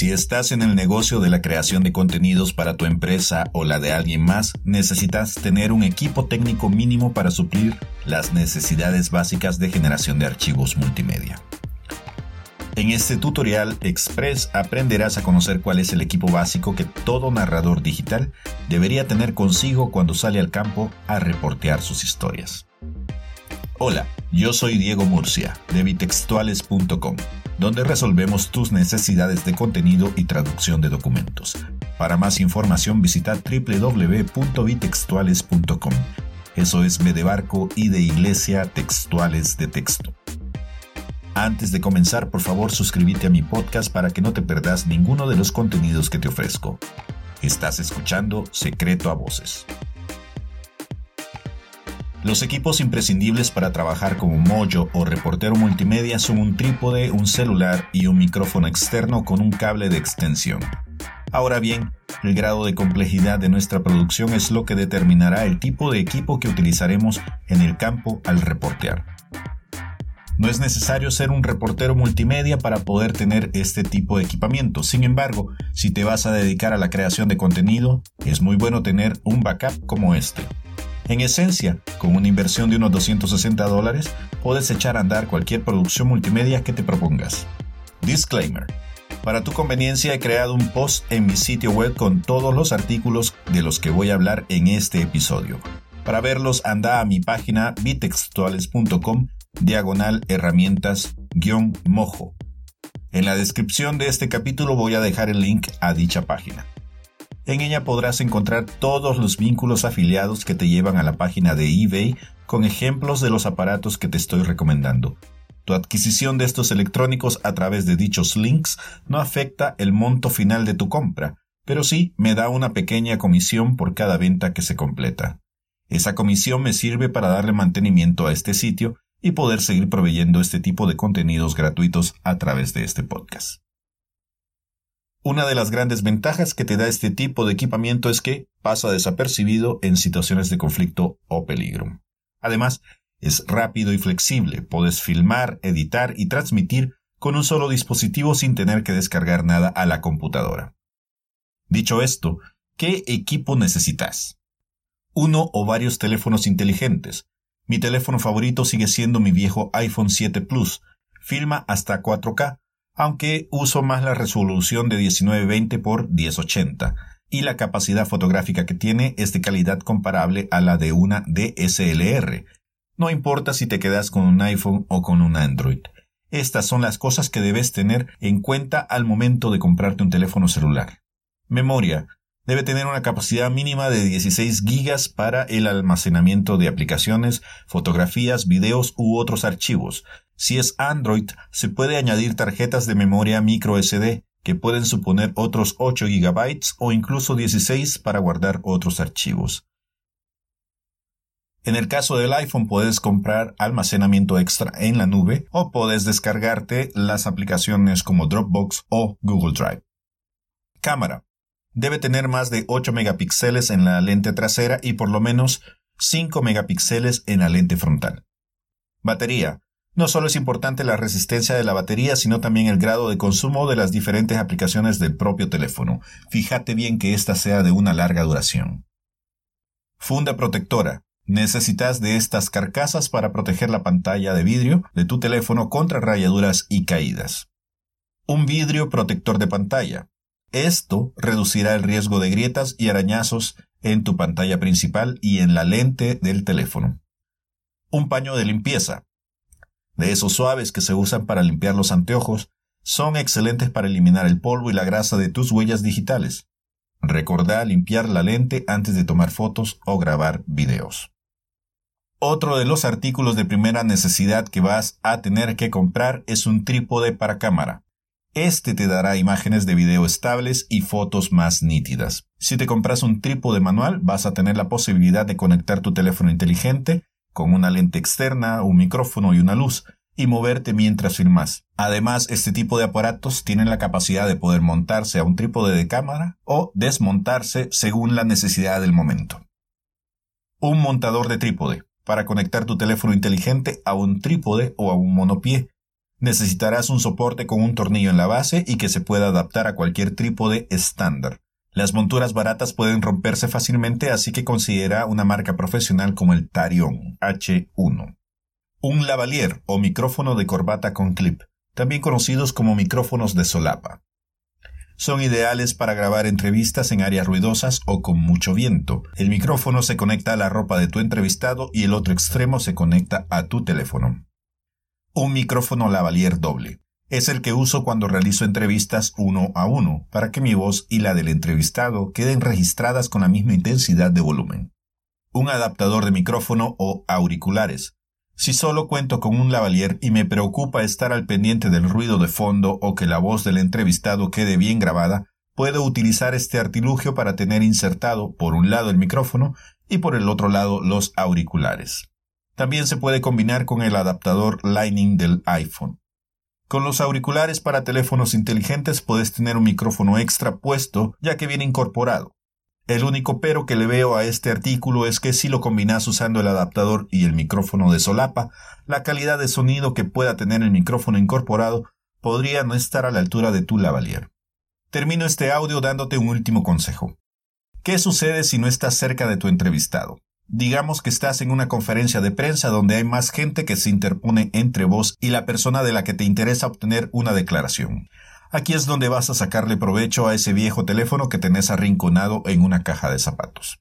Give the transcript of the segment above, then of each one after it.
Si estás en el negocio de la creación de contenidos para tu empresa o la de alguien más, necesitas tener un equipo técnico mínimo para suplir las necesidades básicas de generación de archivos multimedia. En este tutorial express aprenderás a conocer cuál es el equipo básico que todo narrador digital debería tener consigo cuando sale al campo a reportear sus historias. Hola, yo soy Diego Murcia de bitextuales.com, donde resolvemos tus necesidades de contenido y traducción de documentos. Para más información visita www.bitextuales.com. Eso es B de barco y de iglesia textuales de texto. Antes de comenzar, por favor suscríbete a mi podcast para que no te perdas ninguno de los contenidos que te ofrezco. Estás escuchando Secreto a Voces. Los equipos imprescindibles para trabajar como mollo o reportero multimedia son un trípode, un celular y un micrófono externo con un cable de extensión. Ahora bien, el grado de complejidad de nuestra producción es lo que determinará el tipo de equipo que utilizaremos en el campo al reportear. No es necesario ser un reportero multimedia para poder tener este tipo de equipamiento. Sin embargo, si te vas a dedicar a la creación de contenido, es muy bueno tener un backup como este. En esencia, con una inversión de unos 260 dólares, puedes echar a andar cualquier producción multimedia que te propongas. Disclaimer. Para tu conveniencia he creado un post en mi sitio web con todos los artículos de los que voy a hablar en este episodio. Para verlos anda a mi página bitextuales.com diagonal herramientas guion mojo. En la descripción de este capítulo voy a dejar el link a dicha página. En ella podrás encontrar todos los vínculos afiliados que te llevan a la página de eBay con ejemplos de los aparatos que te estoy recomendando. Tu adquisición de estos electrónicos a través de dichos links no afecta el monto final de tu compra, pero sí me da una pequeña comisión por cada venta que se completa. Esa comisión me sirve para darle mantenimiento a este sitio y poder seguir proveyendo este tipo de contenidos gratuitos a través de este podcast. Una de las grandes ventajas que te da este tipo de equipamiento es que pasa desapercibido en situaciones de conflicto o peligro. Además, es rápido y flexible, puedes filmar, editar y transmitir con un solo dispositivo sin tener que descargar nada a la computadora. Dicho esto, ¿qué equipo necesitas? Uno o varios teléfonos inteligentes, mi teléfono favorito sigue siendo mi viejo iPhone 7 Plus. Filma hasta 4K, aunque uso más la resolución de 1920 x 1080 y la capacidad fotográfica que tiene es de calidad comparable a la de una DSLR. No importa si te quedas con un iPhone o con un Android. Estas son las cosas que debes tener en cuenta al momento de comprarte un teléfono celular. Memoria debe tener una capacidad mínima de 16 GB para el almacenamiento de aplicaciones, fotografías, videos u otros archivos. Si es Android, se puede añadir tarjetas de memoria micro SD que pueden suponer otros 8 GB o incluso 16 para guardar otros archivos. En el caso del iPhone puedes comprar almacenamiento extra en la nube o puedes descargarte las aplicaciones como Dropbox o Google Drive. Cámara. Debe tener más de 8 megapíxeles en la lente trasera y por lo menos 5 megapíxeles en la lente frontal. Batería. No solo es importante la resistencia de la batería, sino también el grado de consumo de las diferentes aplicaciones del propio teléfono. Fíjate bien que ésta sea de una larga duración. Funda protectora. Necesitas de estas carcasas para proteger la pantalla de vidrio de tu teléfono contra rayaduras y caídas. Un vidrio protector de pantalla. Esto reducirá el riesgo de grietas y arañazos en tu pantalla principal y en la lente del teléfono. Un paño de limpieza. De esos suaves que se usan para limpiar los anteojos, son excelentes para eliminar el polvo y la grasa de tus huellas digitales. Recordá limpiar la lente antes de tomar fotos o grabar videos. Otro de los artículos de primera necesidad que vas a tener que comprar es un trípode para cámara. Este te dará imágenes de video estables y fotos más nítidas. Si te compras un trípode manual, vas a tener la posibilidad de conectar tu teléfono inteligente con una lente externa, un micrófono y una luz, y moverte mientras filmas. Además, este tipo de aparatos tienen la capacidad de poder montarse a un trípode de cámara o desmontarse según la necesidad del momento. Un montador de trípode para conectar tu teléfono inteligente a un trípode o a un monopié Necesitarás un soporte con un tornillo en la base y que se pueda adaptar a cualquier trípode estándar. Las monturas baratas pueden romperse fácilmente, así que considera una marca profesional como el Tarion H1. Un lavalier o micrófono de corbata con clip, también conocidos como micrófonos de solapa. Son ideales para grabar entrevistas en áreas ruidosas o con mucho viento. El micrófono se conecta a la ropa de tu entrevistado y el otro extremo se conecta a tu teléfono. Un micrófono lavalier doble. Es el que uso cuando realizo entrevistas uno a uno, para que mi voz y la del entrevistado queden registradas con la misma intensidad de volumen. Un adaptador de micrófono o auriculares. Si solo cuento con un lavalier y me preocupa estar al pendiente del ruido de fondo o que la voz del entrevistado quede bien grabada, puedo utilizar este artilugio para tener insertado por un lado el micrófono y por el otro lado los auriculares. También se puede combinar con el adaptador Lightning del iPhone. Con los auriculares para teléfonos inteligentes puedes tener un micrófono extra puesto ya que viene incorporado. El único pero que le veo a este artículo es que si lo combinas usando el adaptador y el micrófono de solapa, la calidad de sonido que pueda tener el micrófono incorporado podría no estar a la altura de tu lavalier. Termino este audio dándote un último consejo. ¿Qué sucede si no estás cerca de tu entrevistado? Digamos que estás en una conferencia de prensa donde hay más gente que se interpone entre vos y la persona de la que te interesa obtener una declaración. Aquí es donde vas a sacarle provecho a ese viejo teléfono que tenés arrinconado en una caja de zapatos.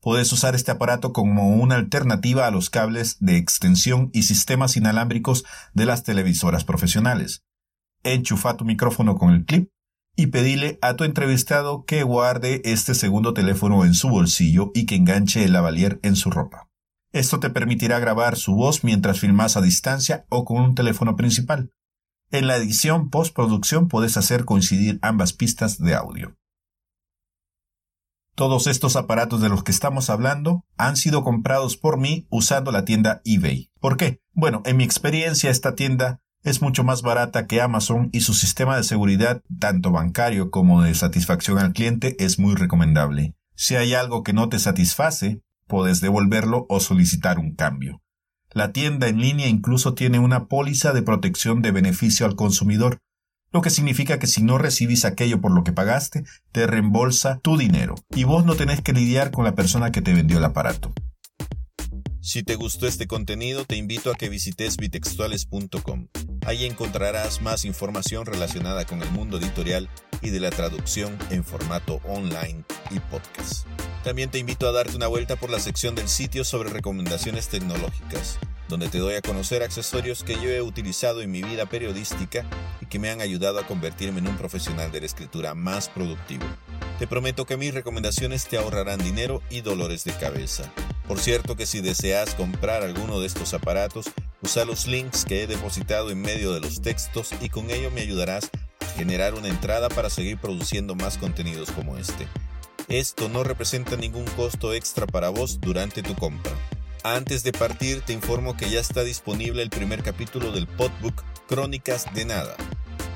Puedes usar este aparato como una alternativa a los cables de extensión y sistemas inalámbricos de las televisoras profesionales. Enchufa tu micrófono con el clip y pedile a tu entrevistado que guarde este segundo teléfono en su bolsillo y que enganche el lavalier en su ropa. Esto te permitirá grabar su voz mientras filmas a distancia o con un teléfono principal. En la edición postproducción puedes hacer coincidir ambas pistas de audio. Todos estos aparatos de los que estamos hablando han sido comprados por mí usando la tienda eBay. ¿Por qué? Bueno, en mi experiencia esta tienda es mucho más barata que Amazon y su sistema de seguridad, tanto bancario como de satisfacción al cliente, es muy recomendable. Si hay algo que no te satisface, puedes devolverlo o solicitar un cambio. La tienda en línea incluso tiene una póliza de protección de beneficio al consumidor, lo que significa que si no recibís aquello por lo que pagaste, te reembolsa tu dinero y vos no tenés que lidiar con la persona que te vendió el aparato. Si te gustó este contenido, te invito a que visites bitextuales.com. Ahí encontrarás más información relacionada con el mundo editorial y de la traducción en formato online y podcast. También te invito a darte una vuelta por la sección del sitio sobre recomendaciones tecnológicas, donde te doy a conocer accesorios que yo he utilizado en mi vida periodística y que me han ayudado a convertirme en un profesional de la escritura más productivo. Te prometo que mis recomendaciones te ahorrarán dinero y dolores de cabeza. Por cierto que si deseas comprar alguno de estos aparatos, usa los links que he depositado en medio de los textos y con ello me ayudarás a generar una entrada para seguir produciendo más contenidos como este. Esto no representa ningún costo extra para vos durante tu compra. Antes de partir te informo que ya está disponible el primer capítulo del podbook Crónicas de Nada.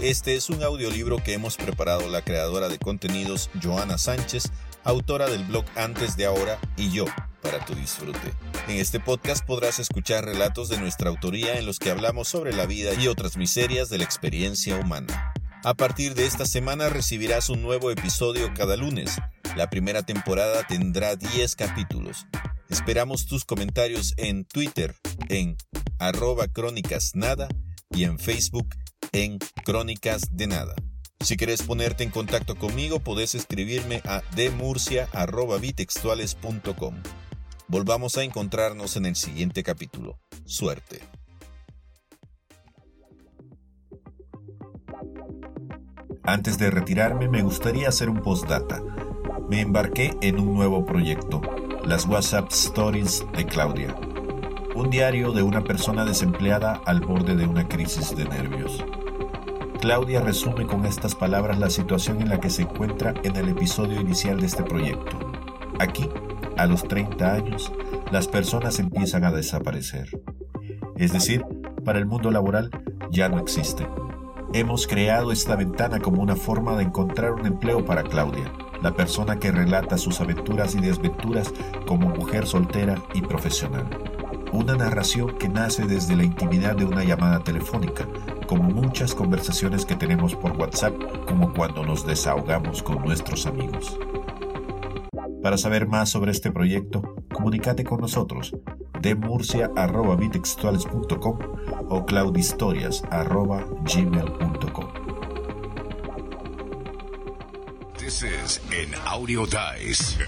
Este es un audiolibro que hemos preparado la creadora de contenidos Joana Sánchez, autora del blog Antes de Ahora y yo, para tu disfrute. En este podcast podrás escuchar relatos de nuestra autoría en los que hablamos sobre la vida y otras miserias de la experiencia humana. A partir de esta semana recibirás un nuevo episodio cada lunes. La primera temporada tendrá 10 capítulos. Esperamos tus comentarios en Twitter en arroba crónicas nada y en Facebook en crónicas de nada. Si quieres ponerte en contacto conmigo, podés escribirme a demurcia.bitextuales.com. Volvamos a encontrarnos en el siguiente capítulo. Suerte. Antes de retirarme, me gustaría hacer un postdata. Me embarqué en un nuevo proyecto, las WhatsApp Stories de Claudia. Un diario de una persona desempleada al borde de una crisis de nervios. Claudia resume con estas palabras la situación en la que se encuentra en el episodio inicial de este proyecto. Aquí a los 30 años, las personas empiezan a desaparecer. Es decir, para el mundo laboral ya no existe. Hemos creado esta ventana como una forma de encontrar un empleo para Claudia, la persona que relata sus aventuras y desventuras como mujer soltera y profesional. Una narración que nace desde la intimidad de una llamada telefónica, como muchas conversaciones que tenemos por WhatsApp, como cuando nos desahogamos con nuestros amigos. Para saber más sobre este proyecto, comunícate con nosotros de murcia.bitextuales.com o claudistorias.gmail.com. This is an Audio Dice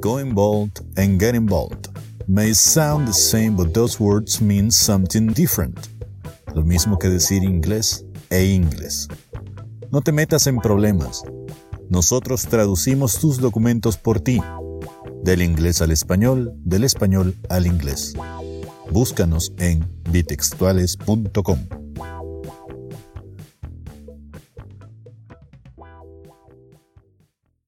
Going bold and getting bold may sound the same, but those words mean something different. Lo mismo que decir inglés e inglés. No te metas en problemas. Nosotros traducimos tus documentos por ti, del inglés al español, del español al inglés. Búscanos en bitextuales.com.